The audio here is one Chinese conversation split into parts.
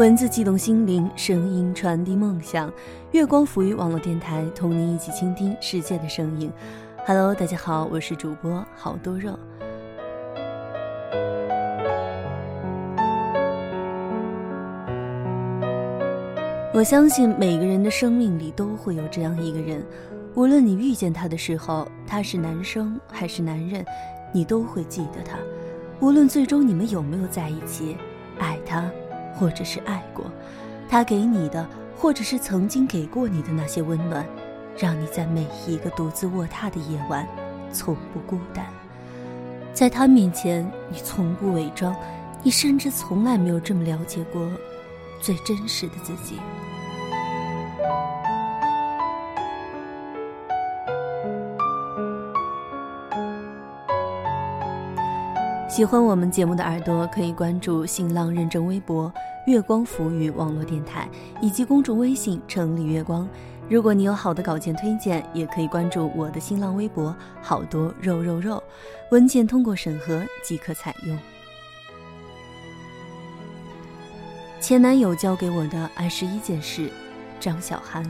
文字悸动心灵，声音传递梦想。月光浮于网络电台，同您一起倾听世界的声音。Hello，大家好，我是主播好多肉。我相信每个人的生命里都会有这样一个人，无论你遇见他的时候他是男生还是男人，你都会记得他。无论最终你们有没有在一起，爱他。或者是爱过，他给你的，或者是曾经给过你的那些温暖，让你在每一个独自卧榻的夜晚，从不孤单。在他面前，你从不伪装，你甚至从来没有这么了解过最真实的自己。喜欢我们节目的耳朵可以关注新浪认证微博“月光浮语网络电台”以及公众微信“城里月光”。如果你有好的稿件推荐，也可以关注我的新浪微博“好多肉肉肉”，文件通过审核即可采用。前男友教给我的二十一件事，张小涵。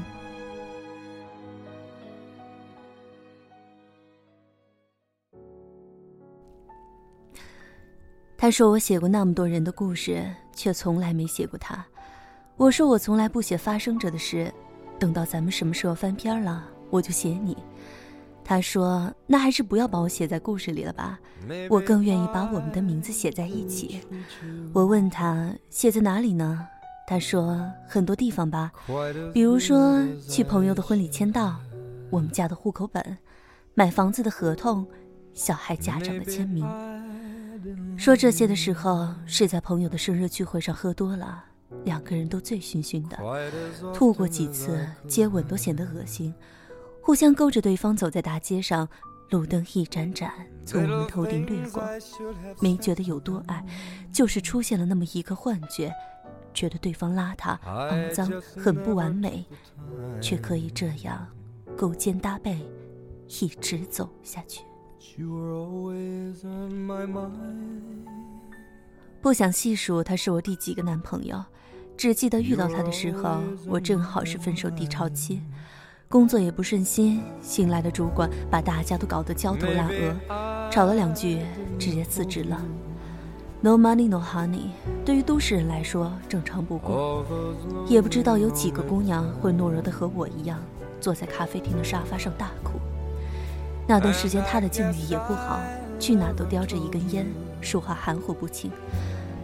他说：“我写过那么多人的故事，却从来没写过他。”我说：“我从来不写发生着的事，等到咱们什么时候翻篇了，我就写你。”他说：“那还是不要把我写在故事里了吧，我更愿意把我们的名字写在一起。”我问他：“写在哪里呢？”他说：“很多地方吧，比如说去朋友的婚礼签到，我们家的户口本，买房子的合同，小孩家长的签名。”说这些的时候，是在朋友的生日聚会上喝多了，两个人都醉醺醺的，吐过几次，接吻都显得恶心，互相勾着对方走在大街上，路灯一盏盏从我们头顶掠过，没觉得有多爱，就是出现了那么一个幻觉，觉得对方邋遢、肮脏、很不完美，却可以这样勾肩搭背，一直走下去。不想细数他是我第几个男朋友，只记得遇到他的时候，我正好是分手低潮期，工作也不顺心，新来的主管把大家都搞得焦头烂额，吵了两句，直接辞职了。No money, no honey，对于都市人来说正常不过，也不知道有几个姑娘会懦弱的和我一样，坐在咖啡厅的沙发上大哭。那段时间，他的境遇也不好，去哪都叼着一根烟，说话含糊不清。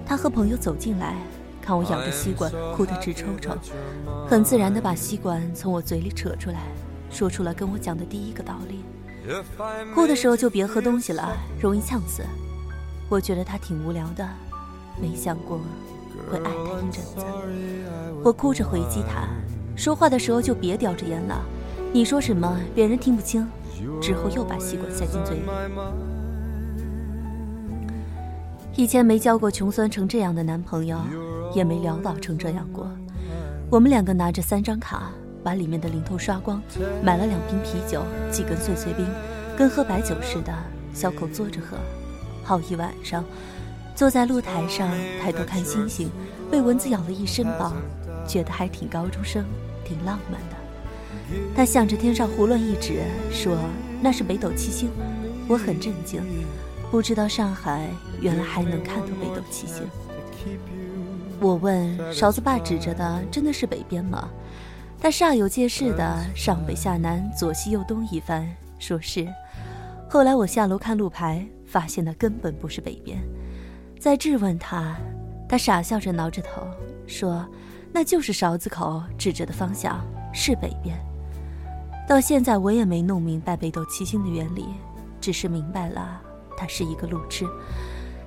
他和朋友走进来，看我咬着吸管，哭得直抽抽，很自然地把吸管从我嘴里扯出来，说出了跟我讲的第一个道理：哭的时候就别喝东西了，容易呛死。我觉得他挺无聊的，没想过会爱他一阵子。我哭着回击他，说话的时候就别叼着烟了，你说什么别人听不清。之后又把吸管塞进嘴里。以前没交过穷酸成这样的男朋友，也没潦倒成这样过。我们两个拿着三张卡，把里面的零头刷光，买了两瓶啤酒、几根碎碎冰，跟喝白酒似的，小口嘬着喝，好一晚上。坐在露台上抬头看星星，被蚊子咬了一身包，觉得还挺高中生，挺浪漫的。他向着天上胡乱一指，说：“那是北斗七星。”我很震惊，不知道上海原来还能看到北斗七星。我问勺子爸指着的真的是北边吗？他煞有介事的上北下南左西右东一番，说是。后来我下楼看路牌，发现那根本不是北边。再质问他，他傻笑着挠着头，说：“那就是勺子口指着的方向是北边。”到现在我也没弄明白北斗七星的原理，只是明白了他是一个路痴，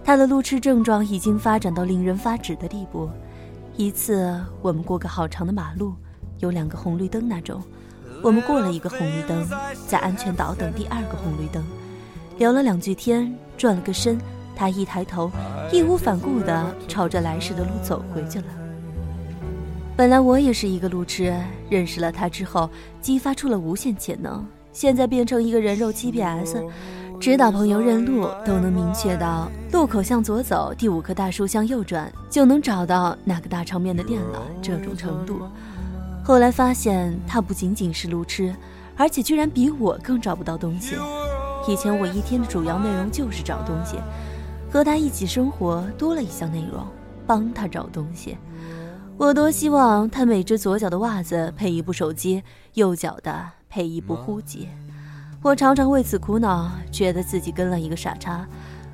他的路痴症状已经发展到令人发指的地步。一次我们过个好长的马路，有两个红绿灯那种，我们过了一个红绿灯，在安全岛等第二个红绿灯，聊了两句天，转了个身，他一抬头，义无反顾地朝着来时的路走回去了。本来我也是一个路痴，认识了他之后，激发出了无限潜能。现在变成一个人肉 GPS，指导朋友认路都能明确到路口向左走，第五棵大树向右转，就能找到那个大场面的店了。这种程度，后来发现他不仅仅是路痴，而且居然比我更找不到东西。以前我一天的主要内容就是找东西，和他一起生活多了一项内容，帮他找东西。我多希望他每只左脚的袜子配一部手机，右脚的配一部呼机。我常常为此苦恼，觉得自己跟了一个傻叉。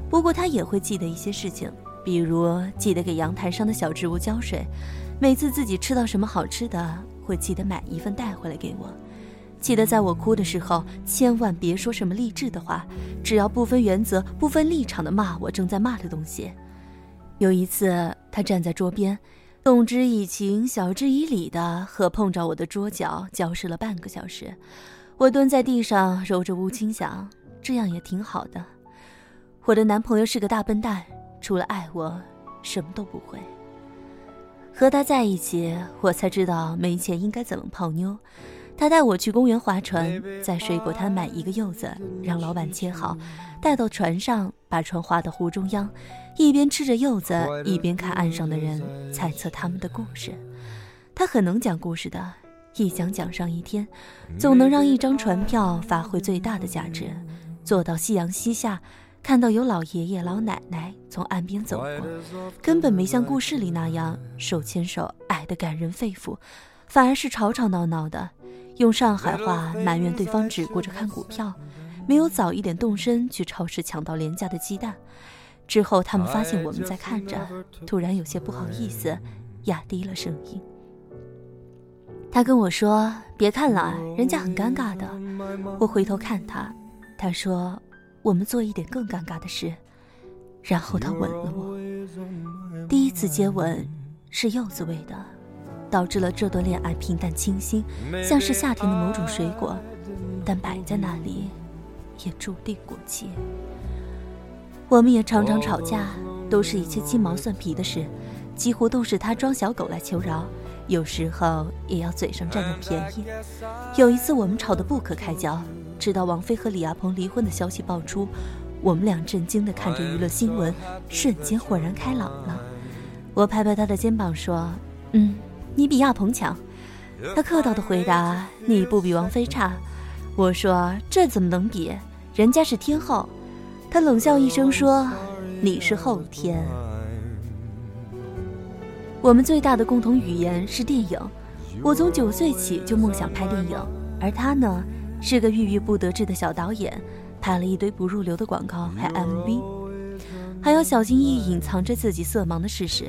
不过他也会记得一些事情，比如记得给阳台上的小植物浇水，每次自己吃到什么好吃的，会记得买一份带回来给我。记得在我哭的时候，千万别说什么励志的话，只要不分原则、不分立场的骂我正在骂的东西。有一次，他站在桌边，动之以情、晓之以理的和碰着我的桌角交涉了半个小时。我蹲在地上揉着乌青，想这样也挺好的。我的男朋友是个大笨蛋，除了爱我，什么都不会。和他在一起，我才知道没钱应该怎么泡妞。他带我去公园划船，在水果摊买一个柚子，让老板切好，带到船上，把船划到湖中央，一边吃着柚子，一边看岸上的人，猜测他们的故事。他很能讲故事的。一讲讲上一天，总能让一张船票发挥最大的价值。坐到夕阳西下，看到有老爷爷老奶奶从岸边走过，根本没像故事里那样手牵手爱得感人肺腑，反而是吵吵闹闹的，用上海话埋怨对方只顾着看股票，没有早一点动身去超市抢到廉价的鸡蛋。之后他们发现我们在看着，突然有些不好意思，压低了声音。他跟我说：“别看了，人家很尴尬的。”我回头看他，他说：“我们做一点更尴尬的事。”然后他吻了我。第一次接吻是柚子味的，导致了这段恋爱平淡清新，像是夏天的某种水果，但摆在那里也注定过期。我们也常常吵架，都是一些鸡毛蒜皮的事，几乎都是他装小狗来求饶。有时候也要嘴上占点便宜。有一次我们吵得不可开交，直到王菲和李亚鹏离婚的消息爆出，我们俩震惊地看着娱乐新闻，瞬间豁然开朗了。我拍拍他的肩膀说：“嗯，你比亚鹏强。”他客套地回答：“你不比王菲差。”我说：“这怎么能比？人家是天后。”他冷笑一声说：“你是后天。”我们最大的共同语言是电影。我从九岁起就梦想拍电影，而他呢，是个郁郁不得志的小导演，拍了一堆不入流的广告，还 MV，还要小心翼翼隐藏着自己色盲的事实。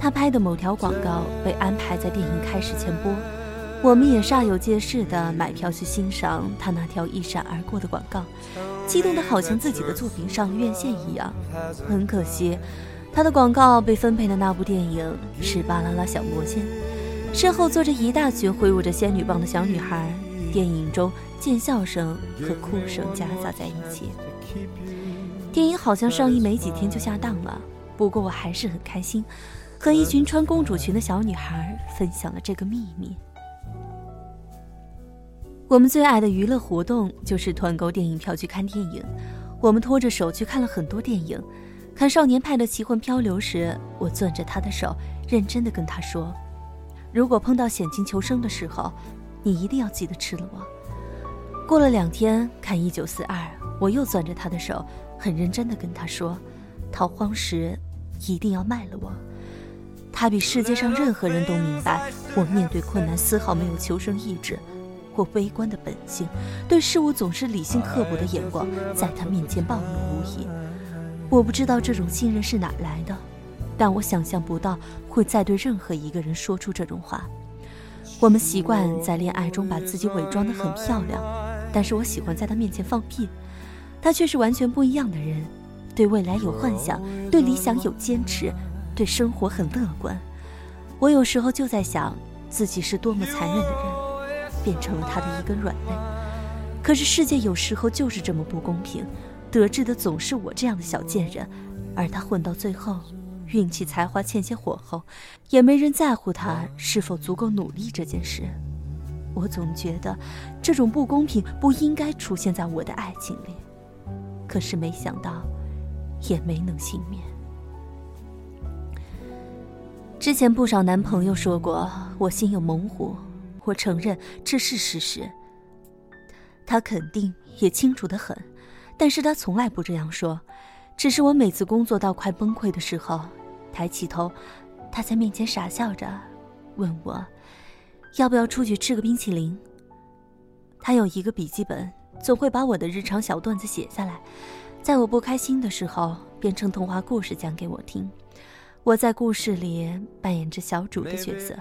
他拍的某条广告被安排在电影开始前播，我们也煞有介事的买票去欣赏他那条一闪而过的广告，激动的好像自己的作品上了院线一样。很可惜。他的广告被分配的那部电影是《巴啦啦小魔仙》，身后坐着一大群挥舞着仙女棒的小女孩。电影中见笑声和哭声夹杂在一起。电影好像上映没几天就下档了，不过我还是很开心，和一群穿公主裙的小女孩分享了这个秘密。我们最爱的娱乐活动就是团购电影票去看电影，我们拖着手去看了很多电影。看《少年派的奇幻漂流》时，我攥着他的手，认真的跟他说：“如果碰到险境求生的时候，你一定要记得吃了我。”过了两天看《一九四二》，我又攥着他的手，很认真的跟他说：“逃荒时一定要卖了我。”他比世界上任何人都明白，我面对困难丝毫没有求生意志，我悲观的本性，对事物总是理性刻薄的眼光，在他面前暴露无遗。我不知道这种信任是哪来的，但我想象不到会再对任何一个人说出这种话。我们习惯在恋爱中把自己伪装得很漂亮，但是我喜欢在他面前放屁。他却是完全不一样的人，对未来有幻想，对理想有坚持，对生活很乐观。我有时候就在想，自己是多么残忍的人，变成了他的一根软肋。可是世界有时候就是这么不公平。得志的总是我这样的小贱人，而他混到最后，运气才华欠些火候，也没人在乎他是否足够努力这件事。我总觉得，这种不公平不应该出现在我的爱情里。可是没想到，也没能幸免。之前不少男朋友说过我心有猛虎，我承认这是事实。他肯定也清楚的很，但是他从来不这样说，只是我每次工作到快崩溃的时候，抬起头，他在面前傻笑着，问我，要不要出去吃个冰淇淋。他有一个笔记本，总会把我的日常小段子写下来，在我不开心的时候，变成童话故事讲给我听。我在故事里扮演着小主的角色，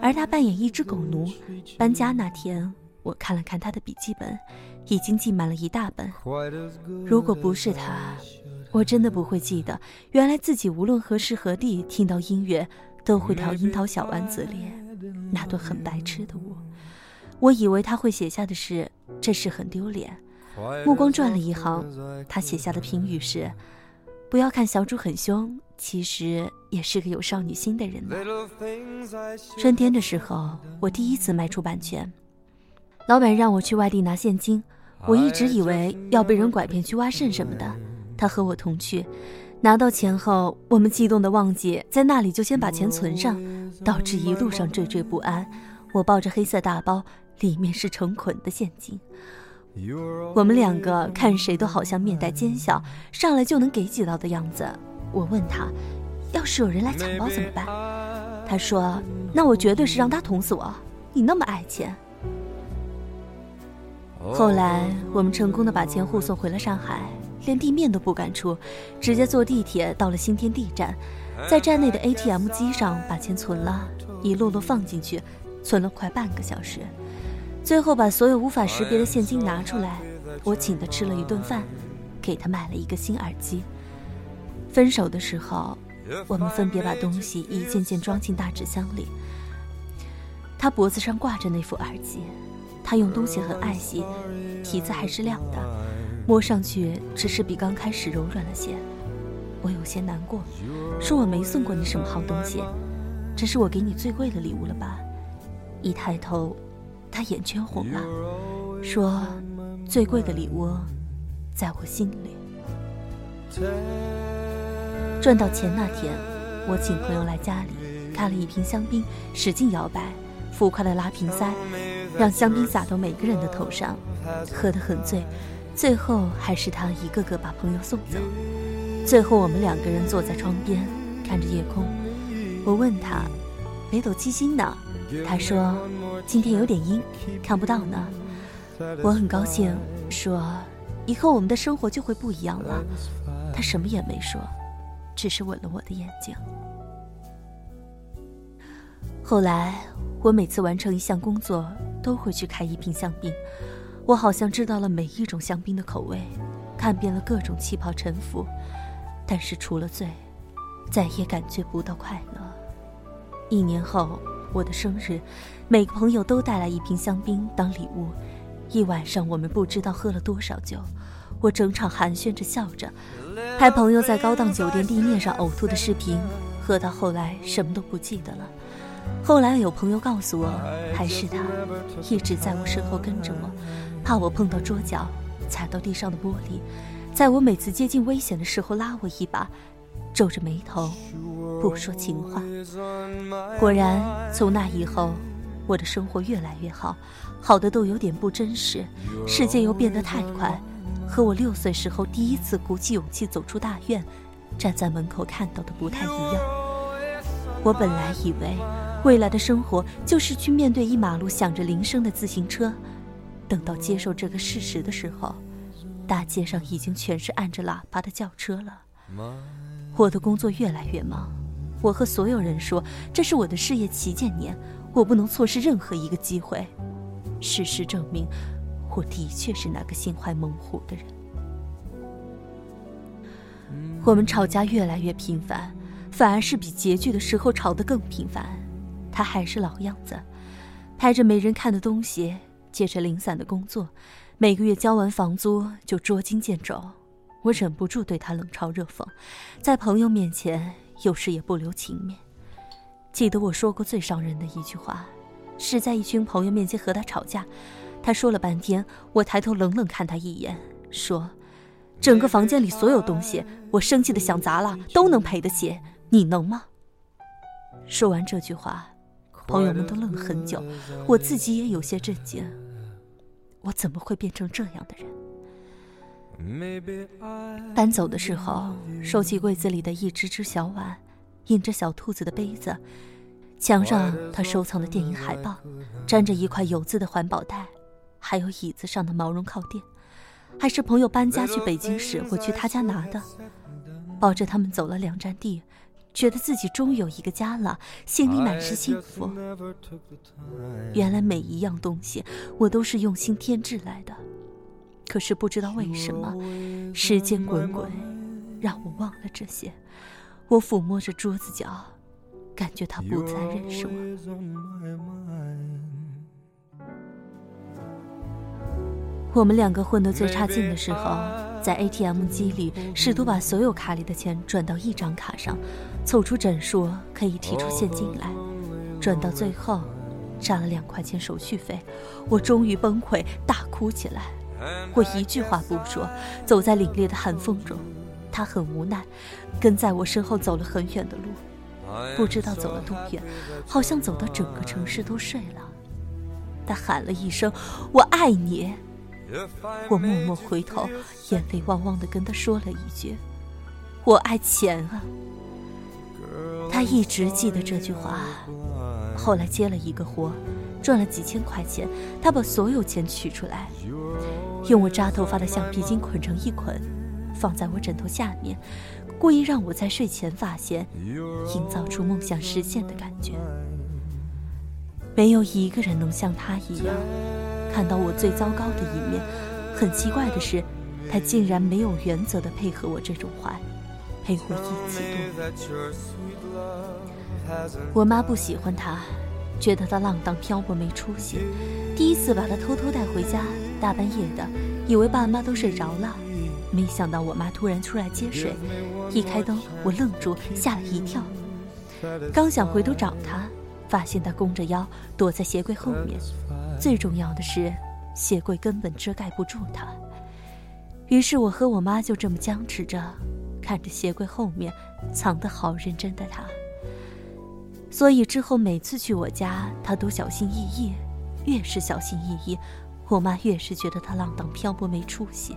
而他扮演一只狗奴。搬家那天，我看了看他的笔记本，已经记满了一大本。如果不是他，我真的不会记得，原来自己无论何时何地听到音乐，都会跳《樱桃小丸子》里那段很白痴的舞。我以为他会写下的是“这事很丢脸”。目光转了一行，他写下的评语是：“不要看小主很凶。”其实也是个有少女心的人呢。春天的时候，我第一次卖出版权，老板让我去外地拿现金，我一直以为要被人拐骗去挖肾什么的。他和我同去，拿到钱后，我们激动的忘记在那里就先把钱存上，导致一路上惴惴不安。我抱着黑色大包，里面是成捆的现金。我们两个看谁都好像面带奸笑，上来就能给几刀的样子。我问他，要是有人来抢包怎么办？他说：“那我绝对是让他捅死我。你那么爱钱。”后来我们成功的把钱护送回了上海，连地面都不敢出，直接坐地铁到了新天地站，在站内的 ATM 机上把钱存了，一摞摞放进去，存了快半个小时，最后把所有无法识别的现金拿出来，我请他吃了一顿饭，给他买了一个新耳机。分手的时候，我们分别把东西一件件装进大纸箱里。他脖子上挂着那副耳机，他用东西很爱惜，皮子还是亮的，摸上去只是比刚开始柔软了些。我有些难过，说我没送过你什么好东西，这是我给你最贵的礼物了吧？一抬头，他眼圈红了，说：“最贵的礼物，在我心里。”赚到钱那天，我请朋友来家里，开了一瓶香槟，使劲摇摆，浮夸的拉瓶塞，让香槟洒到每个人的头上，喝得很醉。最后还是他一个个把朋友送走。最后我们两个人坐在窗边，看着夜空。我问他：“北斗七星呢？”他说：“今天有点阴，看不到呢。”我很高兴，说：“以后我们的生活就会不一样了。”他什么也没说。只是吻了我的眼睛。后来，我每次完成一项工作，都会去开一瓶香槟。我好像知道了每一种香槟的口味，看遍了各种气泡沉浮，但是除了醉，再也感觉不到快乐。一年后，我的生日，每个朋友都带来一瓶香槟当礼物。一晚上，我们不知道喝了多少酒。我整场寒暄着笑着，拍朋友在高档酒店地面上呕吐的视频，喝到后来什么都不记得了。后来有朋友告诉我，还是他一直在我身后跟着我，怕我碰到桌角，踩到地上的玻璃，在我每次接近危险的时候拉我一把，皱着眉头不说情话。果然，从那以后，我的生活越来越好，好的都有点不真实，世界又变得太快。和我六岁时候第一次鼓起勇气走出大院，站在门口看到的不太一样。我本来以为未来的生活就是去面对一马路响着铃声的自行车，等到接受这个事实的时候，大街上已经全是按着喇叭的轿车了。我的工作越来越忙，我和所有人说这是我的事业旗舰年，我不能错失任何一个机会。事实证明。我的确是那个心怀猛虎的人。我们吵架越来越频繁，反而是比拮据的时候吵得更频繁。他还是老样子，拍着没人看的东西，接着零散的工作，每个月交完房租就捉襟见肘。我忍不住对他冷嘲热讽，在朋友面前有时也不留情面。记得我说过最伤人的一句话，是在一群朋友面前和他吵架。他说了半天，我抬头冷冷看他一眼，说：“整个房间里所有东西，我生气的想砸了，都能赔得起。你能吗？说完这句话，朋友们都愣了很久，我自己也有些震惊。我怎么会变成这样的人？搬走的时候，收起柜子里的一只只小碗，印着小兔子的杯子，墙上他收藏的电影海报，粘着一块有字的环保袋，还有椅子上的毛绒靠垫，还是朋友搬家去北京时我去他家拿的。抱着他们走了两站地，觉得自己终于有一个家了，心里满是幸福。原来每一样东西我都是用心添置来的。可是不知道为什么，时间滚滚，让我忘了这些。我抚摸着桌子角，感觉他不再认识我。我们两个混得最差劲的时候，在 ATM 机里试图把所有卡里的钱转到一张卡上，凑出整数可以提出现金来。转到最后，差了两块钱手续费，我终于崩溃，大哭起来。我一句话不说，走在凛冽的寒风中。他很无奈，跟在我身后走了很远的路，不知道走了多远，好像走到整个城市都睡了。他喊了一声“我爱你”，我默默回头，眼泪汪汪地跟他说了一句：“我爱钱啊。”他一直记得这句话。后来接了一个活，赚了几千块钱，他把所有钱取出来。用我扎头发的橡皮筋捆成一捆，放在我枕头下面，故意让我在睡前发现，营造出梦想实现的感觉。没有一个人能像他一样，看到我最糟糕的一面。很奇怪的是，他竟然没有原则的配合我这种坏，陪我一起度。我妈不喜欢他。觉得他浪荡漂泊没出息，第一次把他偷偷带回家，大半夜的，以为爸妈都睡着了，没想到我妈突然出来接水，一开灯我愣住，吓了一跳，刚想回头找他，发现他弓着腰躲在鞋柜后面，最重要的是鞋柜根本遮盖不住他，于是我和我妈就这么僵持着，看着鞋柜后面藏得好认真的他。所以之后每次去我家，他都小心翼翼。越是小心翼翼，我妈越是觉得他浪荡漂泊没出息。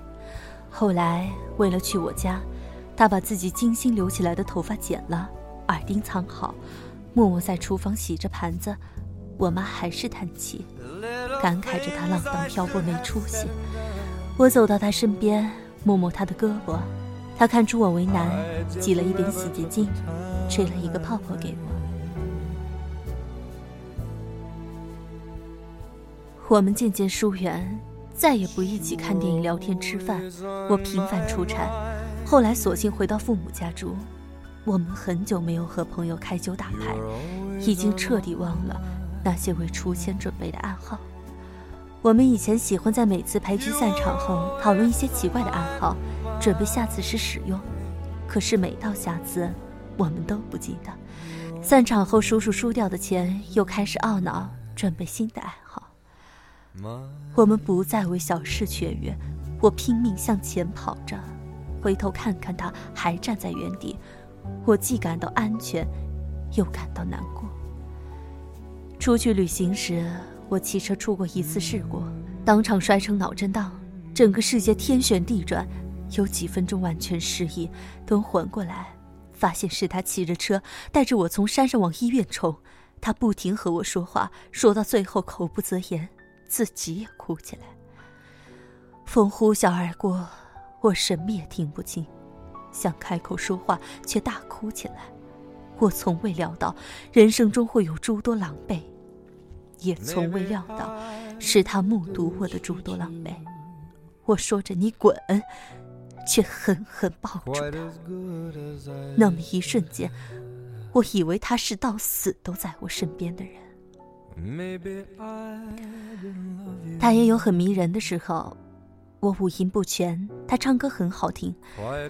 后来为了去我家，他把自己精心留起来的头发剪了，耳钉藏好，默默在厨房洗着盘子。我妈还是叹气，感慨着他浪荡漂泊没出息。我走到他身边，摸摸他的胳膊，他看出我为难，挤了一点洗洁精，吹了一个泡泡给我。我们渐渐疏远，再也不一起看电影、聊天、吃饭。我频繁出差，后来索性回到父母家住。我们很久没有和朋友开酒打牌，已经彻底忘了那些为出千准备的暗号。我们以前喜欢在每次牌局散场后讨论一些奇怪的暗号，准备下次时使用。可是每到下次，我们都不记得。散场后叔叔输掉的钱，又开始懊恼，准备新的暗号。我们不再为小事雀跃，我拼命向前跑着，回头看看他还站在原地，我既感到安全，又感到难过。出去旅行时，我骑车出过一次事故，当场摔成脑震荡，整个世界天旋地转，有几分钟完全失忆，等缓过来，发现是他骑着车带着我从山上往医院冲，他不停和我说话，说到最后口不择言。自己也哭起来，风呼啸而过，我什么也听不清，想开口说话却大哭起来。我从未料到人生中会有诸多狼狈，也从未料到是他目睹我的诸多狼狈。我说着“你滚”，却狠狠抱住他。那么一瞬间，我以为他是到死都在我身边的人。他也有很迷人的时候，我五音不全，他唱歌很好听。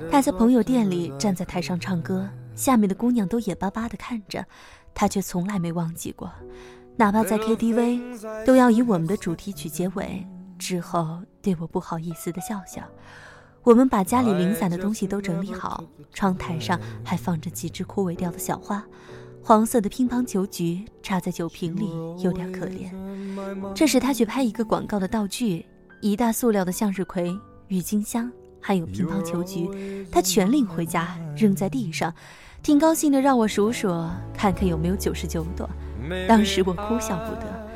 他在朋友店里站在台上唱歌，下面的姑娘都眼巴巴地看着，他却从来没忘记过。哪怕在 KTV，都要以我们的主题曲结尾，之后对我不好意思的笑笑。我们把家里零散的东西都整理好，窗台上还放着几只枯萎掉的小花，黄色的乒乓球菊插在酒瓶里，有点可怜。这时他去拍一个广告的道具，一大塑料的向日葵、郁金香，还有乒乓球菊，他全领回家扔在地上，挺高兴的，让我数数，看看有没有九十九朵。当时我哭笑不得，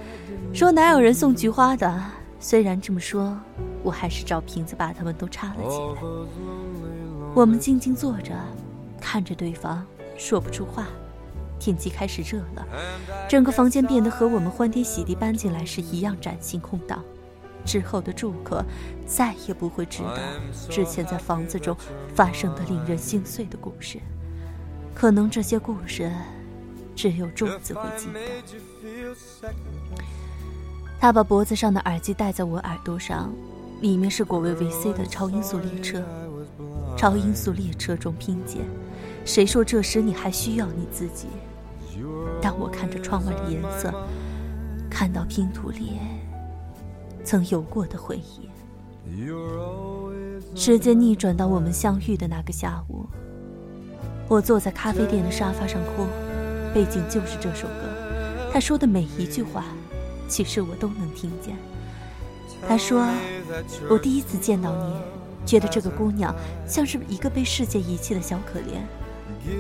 说哪有人送菊花的？虽然这么说。我还是找瓶子把它们都插了起来。我们静静坐着，看着对方，说不出话。天气开始热了，整个房间变得和我们欢天喜地搬进来时一样崭新空荡。之后的住客再也不会知道之前在房子中发生的令人心碎的故事。可能这些故事，只有柱子会记得。他把脖子上的耳机戴在我耳朵上。里面是果味 VC 的超音速列车，超音速列车中拼接。谁说这时你还需要你自己？当我看着窗外的颜色，看到拼图里曾有过的回忆。时间逆转到我们相遇的那个下午，我坐在咖啡店的沙发上哭，背景就是这首歌。他说的每一句话，其实我都能听见。他说：“我第一次见到你，觉得这个姑娘像是一个被世界遗弃的小可怜，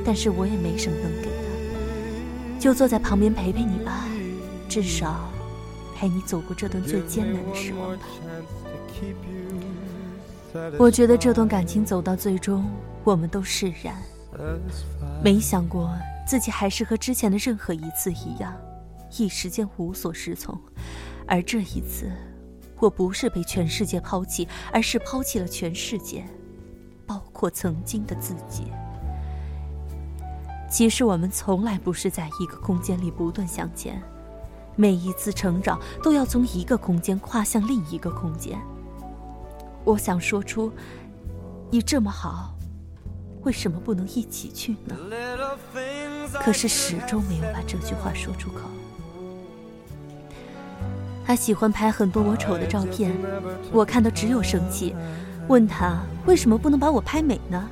但是我也没什么能给的，就坐在旁边陪陪你吧，至少陪你走过这段最艰难的时光吧。”我觉得这段感情走到最终，我们都释然，没想过自己还是和之前的任何一次一样，一时间无所适从，而这一次。我不是被全世界抛弃，而是抛弃了全世界，包括曾经的自己。其实我们从来不是在一个空间里不断向前，每一次成长都要从一个空间跨向另一个空间。我想说出，你这么好，为什么不能一起去呢？可是始终没有把这句话说出口。他喜欢拍很多我丑的照片，我看到只有生气，问他为什么不能把我拍美呢？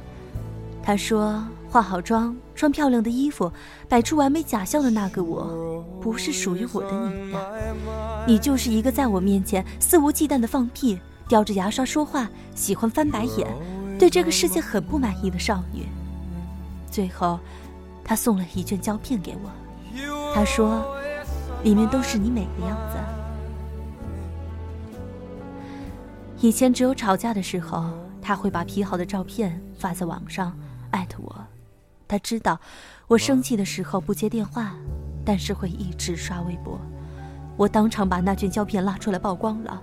他说化好妆，穿漂亮的衣服，摆出完美假笑的那个我，不是属于我的你呀，你就是一个在我面前肆无忌惮的放屁、叼着牙刷说话、喜欢翻白眼、对这个世界很不满意的少女。最后，他送了一卷胶片给我，他说里面都是你美的样子。以前只有吵架的时候，他会把 P 好的照片发在网上，艾特我。他知道我生气的时候不接电话，但是会一直刷微博。我当场把那卷胶片拉出来曝光了。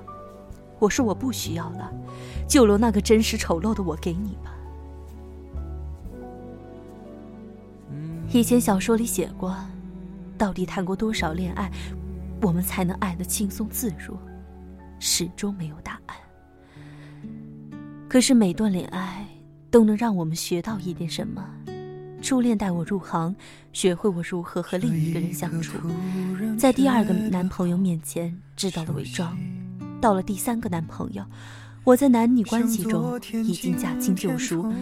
我说我不需要了，就留那个真实丑陋的我给你吧。以前小说里写过，到底谈过多少恋爱，我们才能爱得轻松自如？始终没有答案。可是每段恋爱都能让我们学到一点什么。初恋带我入行，学会我如何和另一个人相处，在第二个男朋友面前知道了伪装，到了第三个男朋友，我在男女关系中已经驾轻就熟，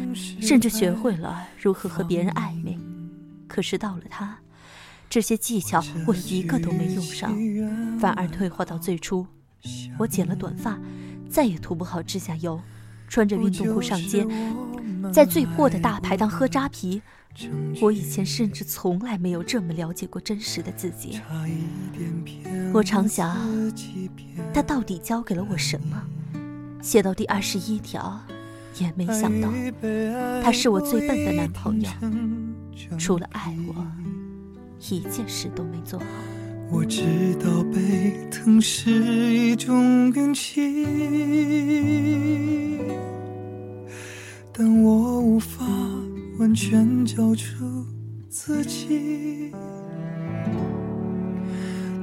甚至学会了如何和别人暧昧。可是到了他，这些技巧我一个都没用上，反而退化到最初。我剪了短发，再也涂不好指甲油。穿着运动裤上街，在最破的大排档喝扎啤。我以前甚至从来没有这么了解过真实的自己。我常想，他到底教给了我什么？写到第二十一条，也没想到，他是我最笨的男朋友。除了爱我，一件事都没做好。我知道被疼是一种运气，但我无法完全交出自己，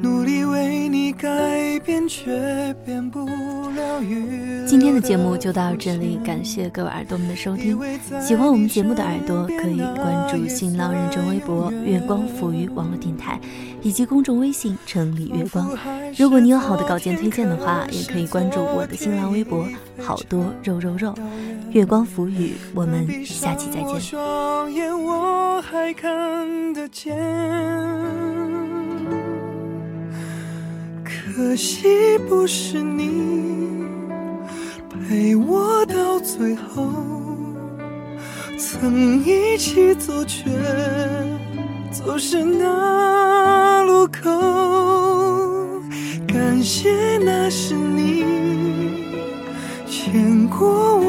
努力为。你改变，却变不了今天的节目就到这里，感谢各位耳朵们的收听。喜欢我们节目的耳朵可以关注新浪认证微博“月光抚育网络电台”以及公众微信“城里月光”。如果你有好的稿件推荐的话，也可以关注我的新浪微博“好多肉肉肉”。月光抚育，我们下期再见。可惜不是你。陪我到最后，曾一起走，却走失那路口。感谢那是你牵过我